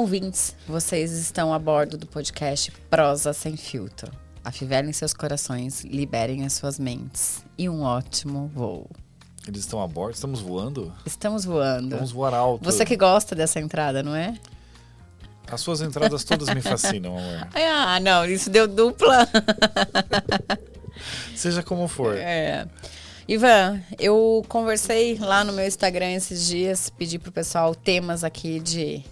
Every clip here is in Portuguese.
ouvintes, vocês estão a bordo do podcast Prosa Sem Filtro. Afivelem seus corações, liberem as suas mentes e um ótimo voo. Eles estão a bordo? Estamos voando? Estamos voando. Vamos voar alto. Você que gosta dessa entrada, não é? As suas entradas todas me fascinam, amor. Ah, não, isso deu dupla. Seja como for. É. Ivan, eu conversei lá no meu Instagram esses dias, pedi pro pessoal temas aqui de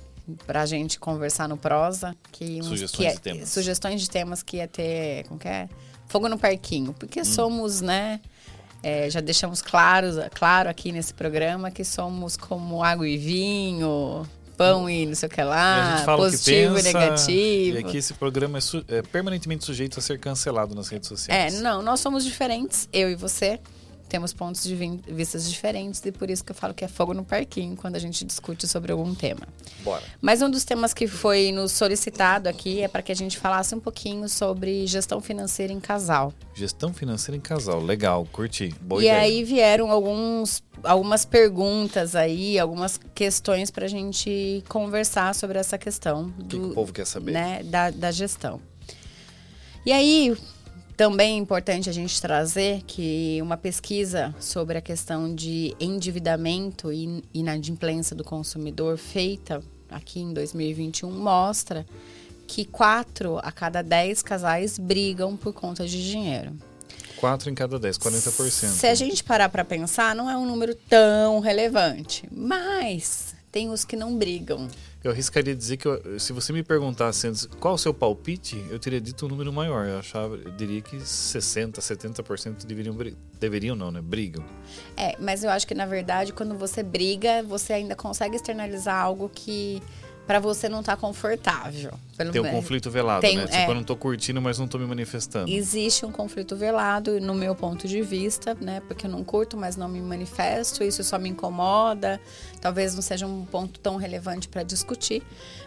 pra gente conversar no prosa, que Sugestões que é, de temas. sugestões de temas que ia ter, como que é? Fogo no parquinho, porque somos, né, é, já deixamos claros, claro aqui nesse programa que somos como água e vinho, pão e não sei o que E a lá, gente fala o que positivo pensa, e negativo. E aqui esse programa é, su- é permanentemente sujeito a ser cancelado nas redes sociais. É, não, nós somos diferentes, eu e você. Temos pontos de vistas diferentes e por isso que eu falo que é fogo no parquinho quando a gente discute sobre algum tema. Bora. Mas um dos temas que foi nos solicitado aqui é para que a gente falasse um pouquinho sobre gestão financeira em casal. Gestão financeira em casal. Legal, curti. Boa e ideia. aí vieram alguns, algumas perguntas aí, algumas questões para a gente conversar sobre essa questão O que, que do, o povo quer saber? né, da, da gestão. E aí, também é importante a gente trazer que uma pesquisa sobre a questão de endividamento e inadimplência do consumidor feita aqui em 2021 mostra que quatro a cada dez casais brigam por conta de dinheiro. 4 em cada 10, 40%. Se a gente parar para pensar, não é um número tão relevante, mas tem os que não brigam. Eu arriscaria dizer que eu- se você me perguntasse antes qual o seu palpite, eu teria dito um número maior. Eu, achava, eu diria que 60, 70% deveriam, deveriam não, né? Brigam. É, mas eu acho que na verdade, quando você briga, você ainda consegue externalizar algo que pra você não tá confortável. Pelo Tem um conflito velado, Tem- né? Tipo, é. eu não tô curtindo, mas não tô me manifestando. Existe um conflito velado, no meu ponto de vista, né? Porque eu não curto, mas não me manifesto, isso só me incomoda. Talvez não seja um ponto tão relevante para discutir.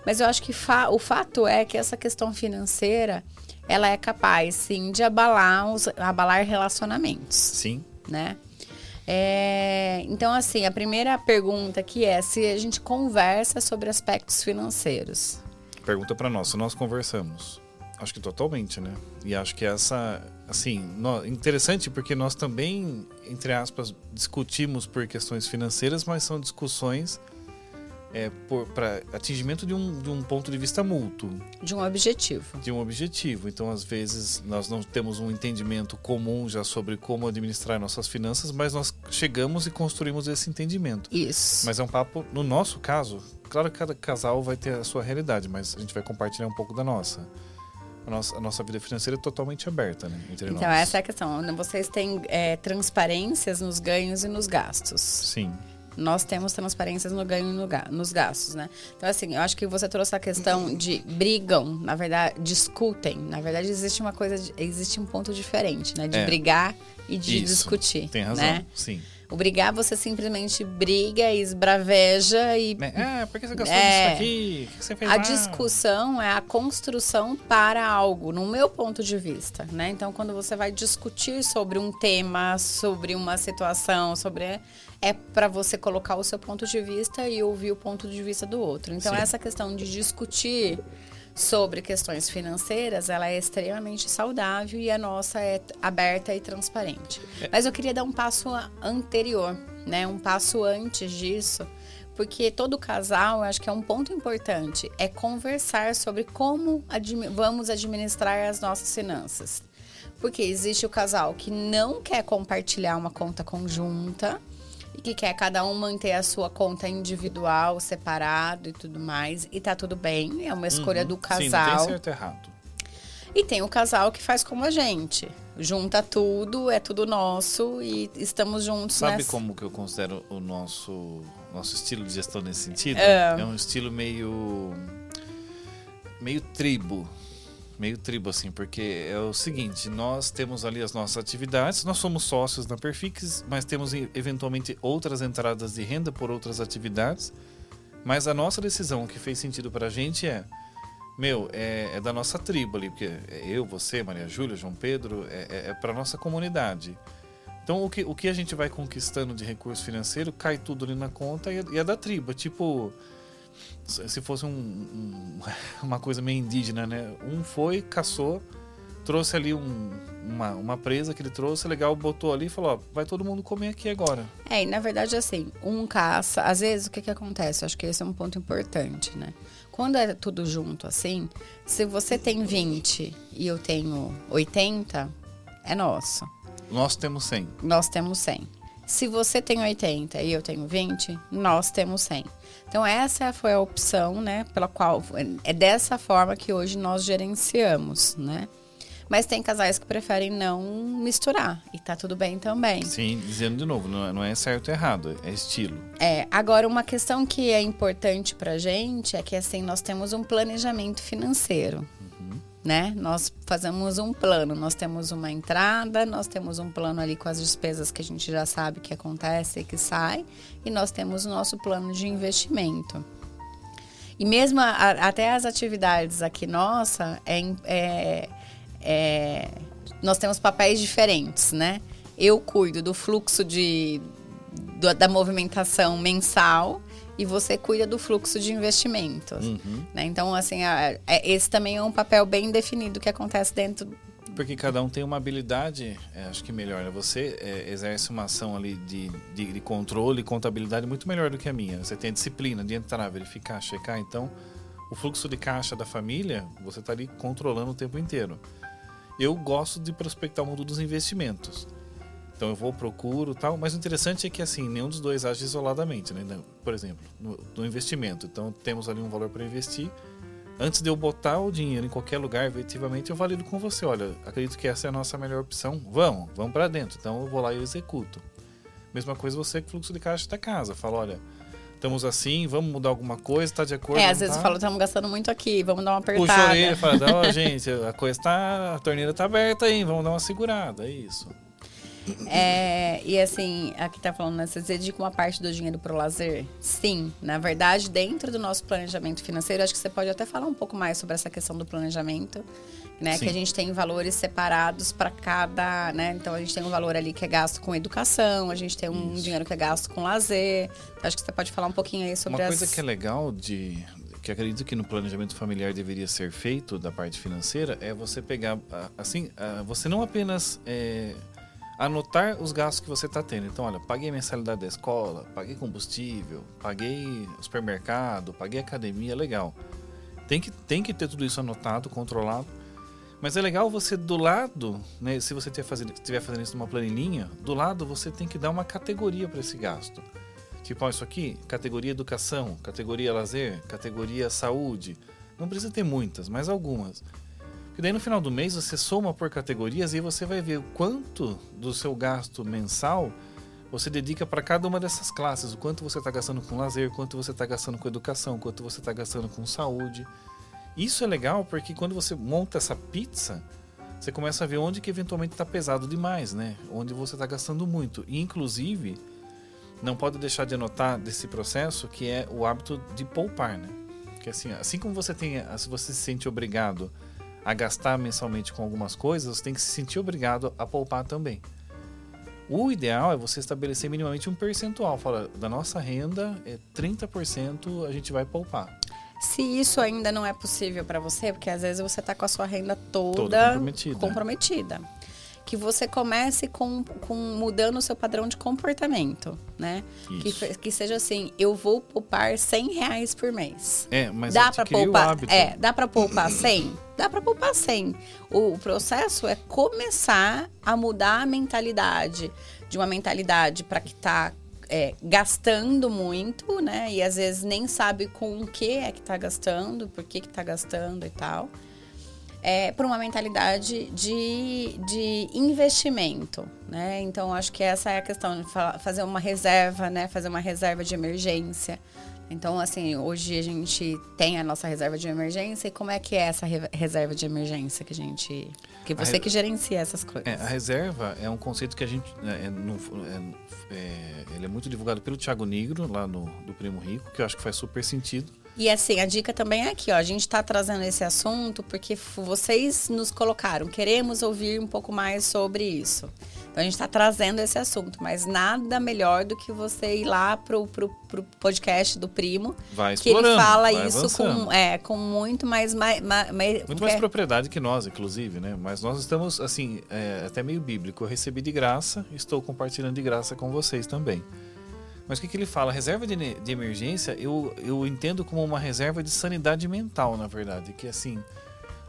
Mas eu acho que fa- o fato é que essa questão financeira, ela é capaz, sim, de abalar, os, abalar relacionamentos. Sim. né? É, então, assim, a primeira pergunta aqui é se a gente conversa sobre aspectos financeiros. Pergunta pra nós, se nós conversamos. Acho que totalmente, né? E acho que essa, assim, interessante porque nós também, entre aspas, discutimos por questões financeiras, mas são discussões é, para atingimento de um, de um ponto de vista mútuo, De um objetivo. de um objetivo. Então, às vezes, nós não temos um entendimento comum já sobre como administrar nossas finanças, mas nós chegamos e construímos esse entendimento. Isso. Mas é um papo, no nosso caso, claro que cada casal vai ter a sua realidade, mas a gente vai compartilhar um pouco da nossa. A nossa, a nossa vida financeira é totalmente aberta, né? Entre então, nós. essa é a questão. Vocês têm é, transparências nos ganhos e nos gastos. Sim. Nós temos transparências no ganho e no ga- nos gastos, né? Então, assim, eu acho que você trouxe a questão de brigam, na verdade, discutem. Na verdade, existe uma coisa, de- existe um ponto diferente, né? De É. brigar e de Isso. discutir. Tem razão. Né? Sim. O brigar, você simplesmente briga, esbraveja e? Ah, por que você gastou É. nisso aqui? O que você fez a lá? discussão é a construção para algo, no meu ponto de vista, né? Então, quando você vai discutir sobre um tema, sobre uma situação, sobre é para você colocar o seu ponto de vista e ouvir o ponto de vista do outro. Então, Sim. essa questão de discutir sobre questões financeiras, ela é extremamente saudável e a nossa é aberta e transparente. Mas eu queria dar um passo anterior, né? Um passo antes disso, porque todo casal, eu acho que é um ponto importante, é conversar sobre como admi- vamos administrar as nossas finanças. Porque existe o casal que não quer compartilhar uma conta conjunta e que quer cada um manter a sua conta individual, separado e tudo mais, e tá tudo bem, é uma escolha do Uhum. Sim, não casal. tem certo e errado. E tem o casal que faz como a gente. Junta tudo, é tudo nosso e estamos juntos Sabe nessa. como que eu considero o nosso, nosso estilo de gestão nesse sentido? É. um estilo meio. meio tribo. Meio tribo, assim, porque é o seguinte: nós temos ali as nossas atividades, nós somos sócios na Perfix, mas temos eventualmente outras entradas de renda por outras atividades. Mas a nossa decisão, que fez sentido pra gente é. Meu, é, é da nossa tribo ali, porque é eu, você, Maria Júlia, João Pedro, é, é, é para nossa comunidade. Então, o que, o que a gente vai conquistando de recurso financeiro cai tudo ali na conta e é, e é da tribo. Tipo, se fosse um, um, uma coisa meio indígena, né? Um foi, caçou, trouxe ali um, uma, uma presa que ele trouxe, legal, botou ali e falou, ó, vai todo mundo comer aqui agora. É, e na verdade, assim, um caça, às vezes o que que acontece? Acho que esse é um ponto importante, né? Quando é tudo junto assim, se você tem 20 e eu tenho 80, é nosso. Nós temos 100. Nós temos 100. Se você tem 80 e eu tenho 20, nós temos 100. Então essa foi a opção, né, pela qual é dessa forma que hoje nós gerenciamos, né? Mas tem casais que preferem não misturar. E tá tudo bem também. Sim, dizendo de novo, não é, é certo ou errado, é estilo. É, agora uma questão que é importante pra gente é que assim, nós temos um planejamento financeiro. Né? Nós fazemos um plano, nós temos uma entrada, nós temos um plano ali com as despesas que a gente já sabe que acontece e que sai, e nós temos o nosso plano de investimento. E mesmo a, até as atividades aqui nossa é, é é, nós temos papéis diferentes, né? Eu cuido do fluxo de, da movimentação mensal e você cuida do fluxo de investimentos. Uhum. Né? Então, assim, a, a, é, esse também é um papel bem definido que acontece dentro. Porque cada um tem uma habilidade, é, acho que melhor. Né? Você é, exerce uma ação ali de, de, de controle e contabilidade muito melhor do que a minha. Você tem a disciplina de entrar, verificar, checar. Então, o fluxo de caixa da família, você está ali controlando o tempo inteiro eu gosto de prospectar o mundo dos investimentos. Então eu vou, procuro tal. Mas o interessante é que assim, nenhum dos dois age isoladamente, né? Por exemplo, no, no investimento. Então temos ali um valor para investir. Antes de eu botar o dinheiro em qualquer lugar, efetivamente eu valido com você. Olha, acredito que essa é a nossa melhor opção. Vamos, vamos para dentro. Então eu vou lá e executo. Mesma coisa você com o fluxo de caixa da casa. Fala, olha, estamos assim, vamos mudar alguma coisa, tá de acordo? É, às vezes tá? eu falo, estamos gastando muito aqui, vamos dar uma apertada. Puxa a orelha fala, oh, gente, a coisa tá, a torneira tá aberta aí, vamos dar uma segurada, é isso. É, e assim, aqui tá falando, né, você dedica uma parte do dinheiro para o lazer? Sim, na verdade, dentro do nosso planejamento financeiro, acho que você pode até falar um pouco mais sobre essa questão do planejamento né? Sim. Que a gente tem valores separados para cada, né? Então a gente tem um valor ali que é gasto com educação, a gente tem um Isso. dinheiro que é gasto com lazer. Então, acho que você pode falar um pouquinho aí sobre Uma as... coisa que é legal de que acredito que no planejamento familiar deveria ser feito da parte financeira é você pegar assim, você não apenas é, anotar os gastos que você está tendo. Então, olha, paguei mensalidade da escola, paguei combustível, paguei supermercado, paguei academia, legal. Tem que, tem que ter tudo isso anotado, controlado mas é legal você do lado, né, se você estiver fazendo, fazendo isso numa planilhinha, do lado você tem que dar uma categoria para esse gasto. Tipo, ó, isso aqui, categoria educação, categoria lazer, categoria saúde. Não precisa ter muitas, mas algumas. Porque daí no final do mês você soma por categorias e você vai ver o quanto do seu gasto mensal você dedica para cada uma dessas classes. O quanto você está gastando com lazer, quanto você está gastando com educação, quanto você está gastando com saúde. Isso é legal porque quando você monta essa pizza, você começa a ver onde que eventualmente está pesado demais, né? Onde você está gastando muito. E, inclusive, não pode deixar de anotar desse processo que é o hábito de poupar, né? Que assim, assim como você tem, se você se sente obrigado a gastar mensalmente com algumas coisas, você tem que se sentir obrigado a poupar também. O ideal é você estabelecer minimamente um percentual. Fala, da nossa renda, é 30% a gente vai poupar. Se isso ainda não é possível para você, porque às vezes você está com a sua renda toda, toda comprometida. comprometida. Que você comece com, com mudando o seu padrão de comportamento, né? Que, que seja assim, eu vou poupar 100 reais por mês. É, mas dá para poupar. É, dá para poupar 100? Dá para poupar 100. O, o processo é começar a mudar a mentalidade de uma mentalidade para que tá é, gastando muito, né? E às vezes nem sabe com o que é que tá gastando, por que que tá gastando e tal. É, por uma mentalidade de, de investimento, né? Então, acho que essa é a questão de fazer uma reserva, né? Fazer uma reserva de emergência. Então, assim, hoje a gente tem a nossa reserva de emergência. E como é que é essa reserva de emergência que a gente. Que você que gerencia essas coisas? É, a reserva é um conceito que a gente. É, no, é, é, ele é muito divulgado pelo Tiago Negro, lá no do Primo Rico, que eu acho que faz super sentido. E assim, a dica também é aqui, ó. A gente está trazendo esse assunto porque vocês nos colocaram. Queremos ouvir um pouco mais sobre isso. Então a gente está trazendo esse assunto, mas nada melhor do que você ir lá pro, pro, pro podcast do primo, Vai que ele fala isso avançando. com, é, com muito mais, mais, mais, Muito mais propriedade que nós, inclusive, né? Mas nós estamos, assim, é, até meio bíblico. Eu recebi de graça, estou compartilhando de graça com vocês também. Mas o que, que ele fala? Reserva de, de emergência, eu, eu entendo como uma reserva de sanidade mental, na verdade. Que, assim,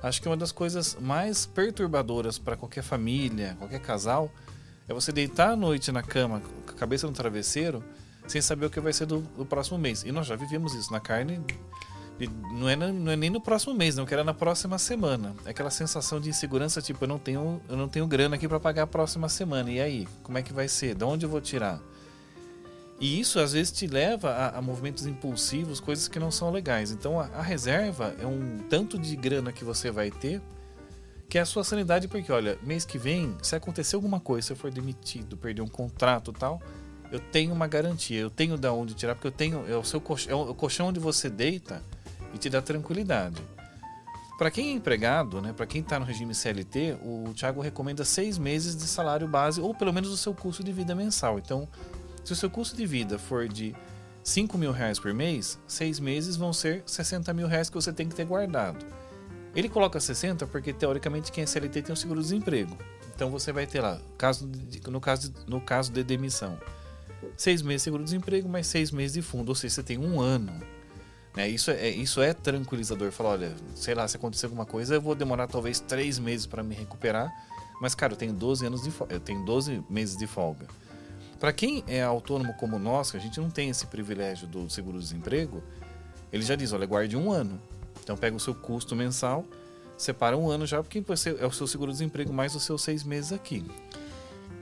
acho que uma das coisas mais perturbadoras para qualquer família, qualquer casal, é você deitar à noite na cama, com a cabeça no travesseiro, sem saber o que vai ser do, do próximo mês. E nós já vivemos isso na carne não é, não é nem no próximo mês, não, que era na próxima semana. É aquela sensação de insegurança, tipo, eu não tenho, eu não tenho grana aqui para pagar a próxima semana. E aí, como é que vai ser? De onde eu vou tirar? E isso às vezes te leva a, a movimentos impulsivos, coisas que não são legais. Então a, a reserva é um tanto de grana que você vai ter que é a sua sanidade, porque olha, mês que vem, se acontecer alguma coisa, se eu for demitido, perder um contrato tal, eu tenho uma garantia, eu tenho da onde tirar, porque eu tenho, é o seu colchão, é o colchão onde você deita e te dá tranquilidade. Para quem é empregado, né, para quem está no regime CLT, o Thiago recomenda seis meses de salário base ou pelo menos o seu custo de vida mensal. Então, se o seu custo de vida for de 5 mil reais por mês, seis meses vão ser 60 mil reais que você tem que ter guardado. Ele coloca 60 porque, teoricamente, quem é CLT tem o seguro-desemprego. Então, você vai ter lá, caso de- no, caso de, no caso de demissão, seis meses de seguro-desemprego, mais seis meses de fundo. Ou seja, você tem um ano. Né? Isso, é, isso é tranquilizador. Falar, olha, sei lá, se acontecer alguma coisa, eu vou demorar talvez três meses para me recuperar. Mas, cara, eu tenho 12 anos de folga. Eu tenho 12 meses de folga. Para quem é autônomo como nós, que a gente não tem esse privilégio do seguro-desemprego, ele já diz, olha, guarde um ano. Então pega o seu custo mensal, separa um ano já, porque você é o seu seguro-desemprego mais os seus seis meses aqui.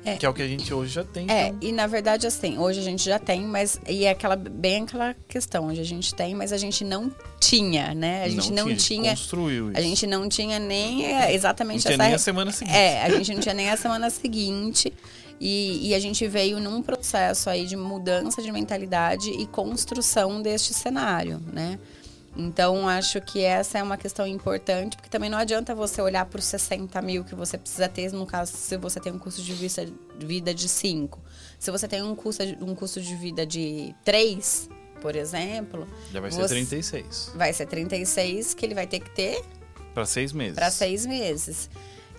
É. Que é o que a gente hoje já tem. É, então, e na verdade, assim, hoje a gente já tem, mas. E é aquela, bem aquela questão, hoje a gente tem, mas a gente não tinha, né? A gente não, gente tinha. construiu isso. A gente não tinha nem é, não exatamente tinha essa. nem a semana seguinte. É, a gente não tinha nem a semana seguinte. E, e a gente veio num processo aí de mudança de mentalidade e construção deste cenário, né? Então, acho que essa é uma questão importante, porque também não adianta você olhar para os 60 mil que você precisa ter, no caso, se você tem um custo de vida de 5. Se você tem um custo, um custo de vida de 3, por exemplo, Já vai ser você- 36. vai ser 36 que ele vai ter que ter Para seis meses. para seis meses.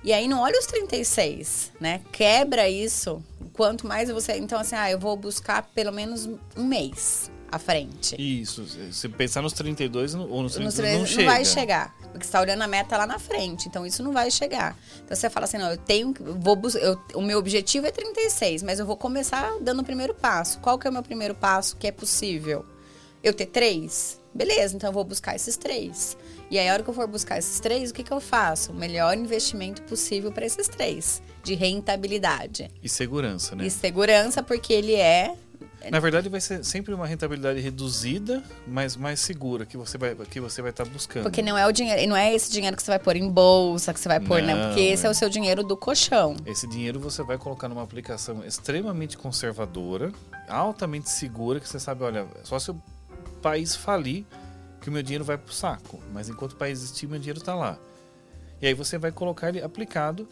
E aí não olha os 36, né? Quebra isso. Quanto mais você. Então, assim, ah, eu vou buscar pelo menos um mês à frente. Isso. Se pensar nos 32 ou nos 32 Nos não, 36 não, chega. vai chegar. Porque você tá olhando a meta lá na frente. Então, isso não vai chegar. Então, você fala assim, não, eu tenho Vou eu, o meu objetivo é 36, mas eu vou começar dando o primeiro passo. Qual que é o meu primeiro passo que é possível? Eu ter três? Beleza, então eu vou buscar esses três. E aí, a hora que eu for buscar esses três, o que, que eu faço? O melhor investimento possível para esses três. De rentabilidade. E segurança, né? E segurança, porque ele é Na verdade, vai ser sempre uma rentabilidade reduzida, mas mais segura que você vai que você vai estar buscando. Porque não é o dinheiro, não é esse dinheiro que você vai pôr em bolsa, que você vai pôr, né? Não, Porque esse é. é. o seu dinheiro do colchão. Esse dinheiro você vai colocar numa aplicação extremamente conservadora, altamente segura, que você sabe, olha, só se o país falir que o meu dinheiro vai pro saco. Mas enquanto o país existir, meu dinheiro tá lá. E aí você vai colocar ele aplicado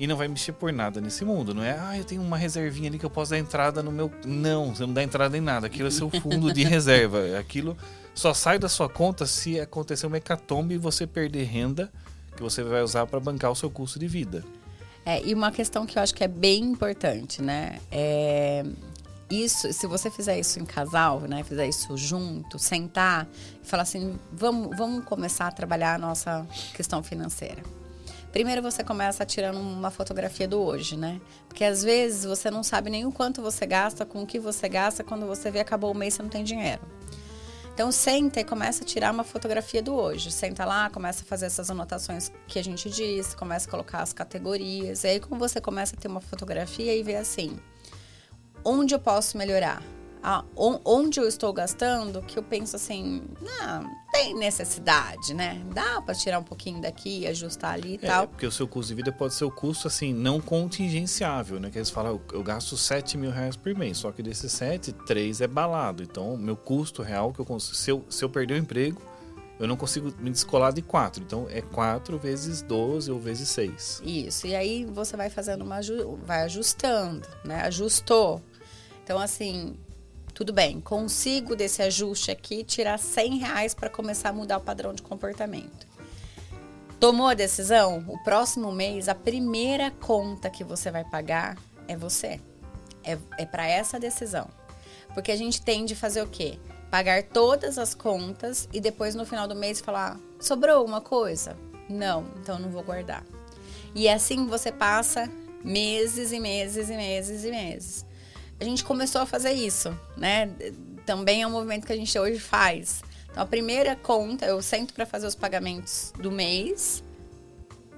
e não vai mexer por nada nesse mundo. Não é, ah, eu tenho uma reservinha ali que eu posso dar entrada no meu. Não, você não dá entrada em nada. Aquilo é seu fundo de reserva. Aquilo só sai da sua conta se acontecer uma hecatombe e você perder renda que você vai usar para bancar o seu custo de vida. É, e uma questão que eu acho que é bem importante, né? É isso, se você fizer isso em casal, né? Fizer isso junto, sentar e falar assim, vamos, vamos começar a trabalhar a nossa questão financeira. Primeiro você começa tirando uma fotografia do hoje, né? Porque às vezes você não sabe nem o quanto você gasta, com o que você gasta, quando você vê acabou o mês você não tem dinheiro. Então senta e começa a tirar uma fotografia do hoje. Senta lá, começa a fazer essas anotações que a gente disse, começa a colocar as categorias. E aí como você começa a ter uma fotografia e vê assim, onde eu posso melhorar? On- onde eu estou gastando, que eu penso assim, não, tem necessidade, né? Dá para tirar um pouquinho daqui, ajustar ali e É, tal. porque o seu custo de vida pode ser o custo, assim, não contingenciável, né? Que eles falam, eu, eu gasto 7 mil reais por mês, só que desses 7, 3 é balado. Então, meu custo real, que eu cons- se, eu, se eu perder o emprego, eu não consigo me descolar de 4. Então é 4 vezes 12 ou vezes 6. Isso. E aí você vai fazendo uma vai ajustando, né? Ajustou. Então assim, tudo bem, consigo desse ajuste aqui tirar 100 reais para começar a mudar o padrão de comportamento. Tomou a decisão? O próximo mês, a primeira conta que você vai pagar é você. É, é para essa decisão. Porque a gente tende a fazer o quê? Pagar todas as contas e depois no final do mês falar: sobrou alguma coisa? Não, então não vou guardar. E assim você passa meses e meses e meses e meses a gente começou a fazer isso, né? Também é um movimento que a gente hoje faz. Então, a primeira conta, eu sento para fazer os pagamentos do mês.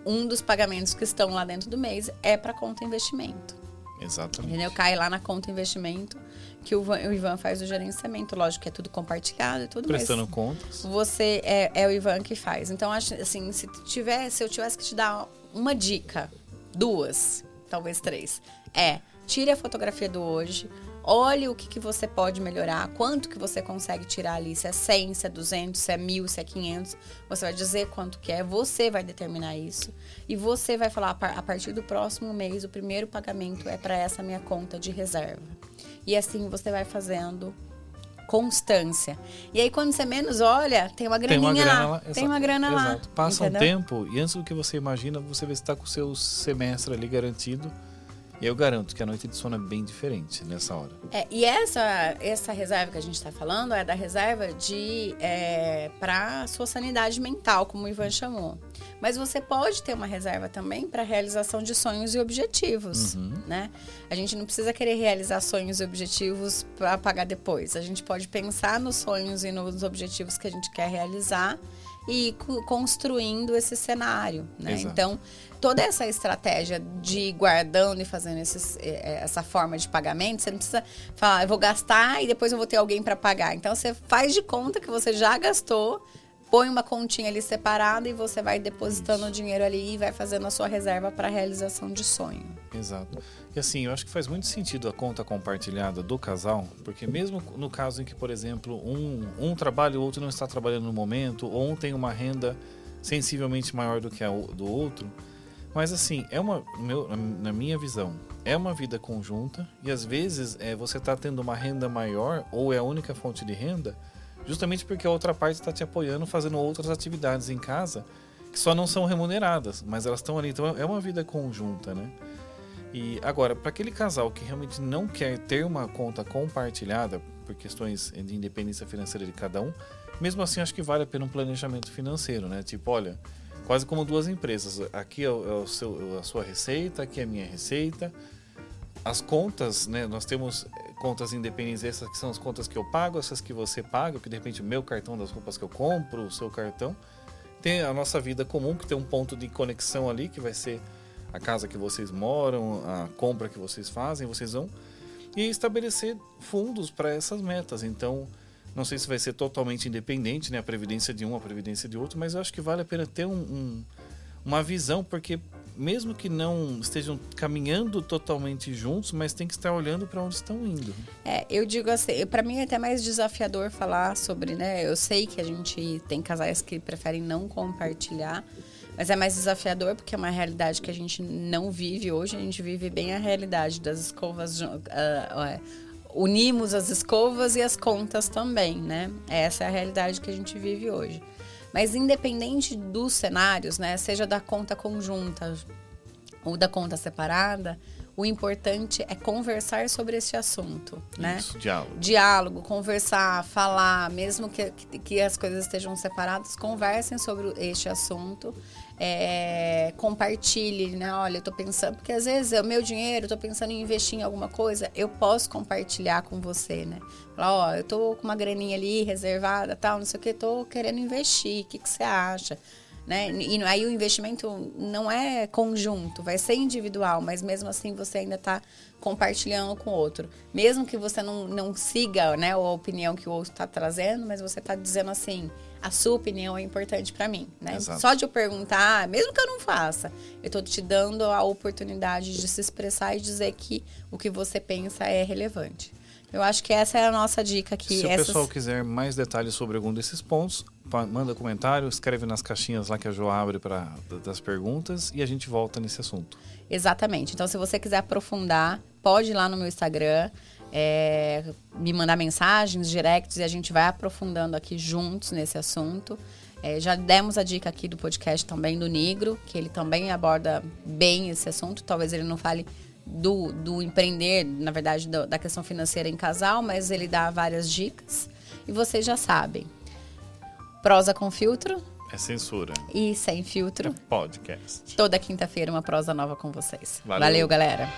Um dos pagamentos que estão lá dentro do mês é para conta investimento. Exatamente. Entendeu? Cai lá na conta investimento que o, Ivan faz o gerenciamento. Lógico que é tudo compartilhado e tudo Prestando contas. Você é, é o Ivan que faz. Então, acho assim, se tivesse, se eu tivesse que te dar uma dica, duas, talvez três, é tire a fotografia do hoje, olhe o que, que você pode melhorar, quanto que você consegue tirar ali, se é 100, se é 200, se é 1000, se é 500, você vai dizer quanto que é, você vai determinar isso e você vai falar a partir do próximo mês o primeiro pagamento é para essa minha conta de reserva. E assim você vai fazendo constância. E aí, quando você menos olha, tem uma graninha tem uma grana lá. Tem uma grana exato. lá. Passa entendeu? um tempo e antes do que você imagina, você vê se está com o seu semestre ali garantido eu garanto que a noite de sono é bem diferente nessa hora. É, e essa, essa reserva que a gente está falando é da reserva de é, para sua sanidade mental, como o Ivan chamou. Mas você pode ter uma reserva também para realização de sonhos e objetivos, uhum. né? A gente não precisa querer realizar sonhos e objetivos para pagar depois. A gente pode pensar nos sonhos e nos objetivos que a gente quer realizar e construindo esse cenário, né? Então, toda essa estratégia de ir guardando e fazendo esses, essa forma de pagamento, você não precisa falar, eu vou gastar e depois eu vou ter alguém para pagar. Então você faz de conta que você já gastou, põe uma continha ali separada e você vai depositando o dinheiro ali e vai fazendo a sua reserva para realização de sonho. Exato. E assim, eu acho que faz muito sentido a conta compartilhada do casal, porque mesmo no caso em que, por exemplo, um, um trabalha e o outro não está trabalhando no momento, ou um tem uma renda sensivelmente maior do que a do outro, mas assim, é uma, meu, na minha visão, é uma vida conjunta e às vezes é, você está tendo uma renda maior ou é a única fonte de renda, justamente porque a outra parte está te apoiando fazendo outras atividades em casa que só não são remuneradas, mas elas estão ali. Então é uma vida conjunta, né? E agora, para aquele casal que realmente não quer ter uma conta compartilhada por questões de independência financeira de cada um, mesmo assim acho que vale a pena um planejamento financeiro, né? Tipo, olha, quase como duas empresas. Aqui é, o, é seu, a sua receita, aqui é a minha receita. As contas, né? Nós temos contas independentes, essas que são as contas que eu pago, essas que você paga, que de repente o meu cartão das roupas que eu compro, o seu cartão. Tem a nossa vida comum, que tem um ponto de conexão ali, que vai ser a casa que vocês moram, a compra que vocês fazem, vocês vão. E estabelecer fundos para essas metas. Então, não sei se vai ser totalmente independente, né? A previdência de um, a previdência de outro, mas eu acho que vale a pena ter um, um, uma visão, porque mesmo que não estejam caminhando totalmente juntos, mas tem que estar olhando para onde estão indo. É, eu digo assim, para mim é até mais desafiador falar sobre, né? Eu sei que a gente tem casais que preferem não compartilhar, mas é mais desafiador porque é uma realidade que a gente não vive hoje. A gente vive bem a realidade das escovas. Uh, uh, unimos as escovas e as contas também, né? Essa é a realidade que a gente vive hoje. Mas independente dos cenários, né, seja da conta conjunta ou da conta separada, o importante é conversar sobre esse assunto, né? Isso, diálogo. Diálogo, conversar, falar, mesmo que, que as coisas estejam separadas, conversem sobre este assunto é, compartilhe, né? Olha, eu tô pensando, porque às vezes é o meu dinheiro, eu tô pensando em investir em alguma coisa, eu posso compartilhar com você, né? Falar, ó, eu tô com uma graninha ali reservada, tal, não sei o que, tô querendo investir, o que, que você acha? Né? E aí o investimento não é conjunto, vai ser individual, mas mesmo assim você ainda está compartilhando com o outro. Mesmo que você não, não siga né, a opinião que o outro está trazendo, mas você está dizendo assim, a sua opinião é importante para mim, né? Exato. Só de eu perguntar, mesmo que eu não faça, eu estou te dando a oportunidade de se expressar e dizer que o que você pensa é relevante. Eu acho que essa é a nossa dica aqui. Se Essas... o pessoal quiser mais detalhes sobre algum desses pontos, manda comentário, escreve nas caixinhas lá que a Jo abre para das perguntas e a gente volta nesse assunto. Exatamente. Então, se você quiser aprofundar, pode ir lá no meu Instagram, é, me mandar mensagens, directs e a gente vai aprofundando aqui juntos nesse assunto. É, já demos a dica aqui do podcast também do Negro, que ele também aborda bem esse assunto. Talvez ele não fale do, do empreender, na verdade, do, da questão financeira em casal, mas ele dá várias dicas. E vocês já sabem. Prosa com filtro. É censura. E sem filtro. É podcast. Toda quinta-feira uma prosa nova com vocês. Valeu, Valeu galera.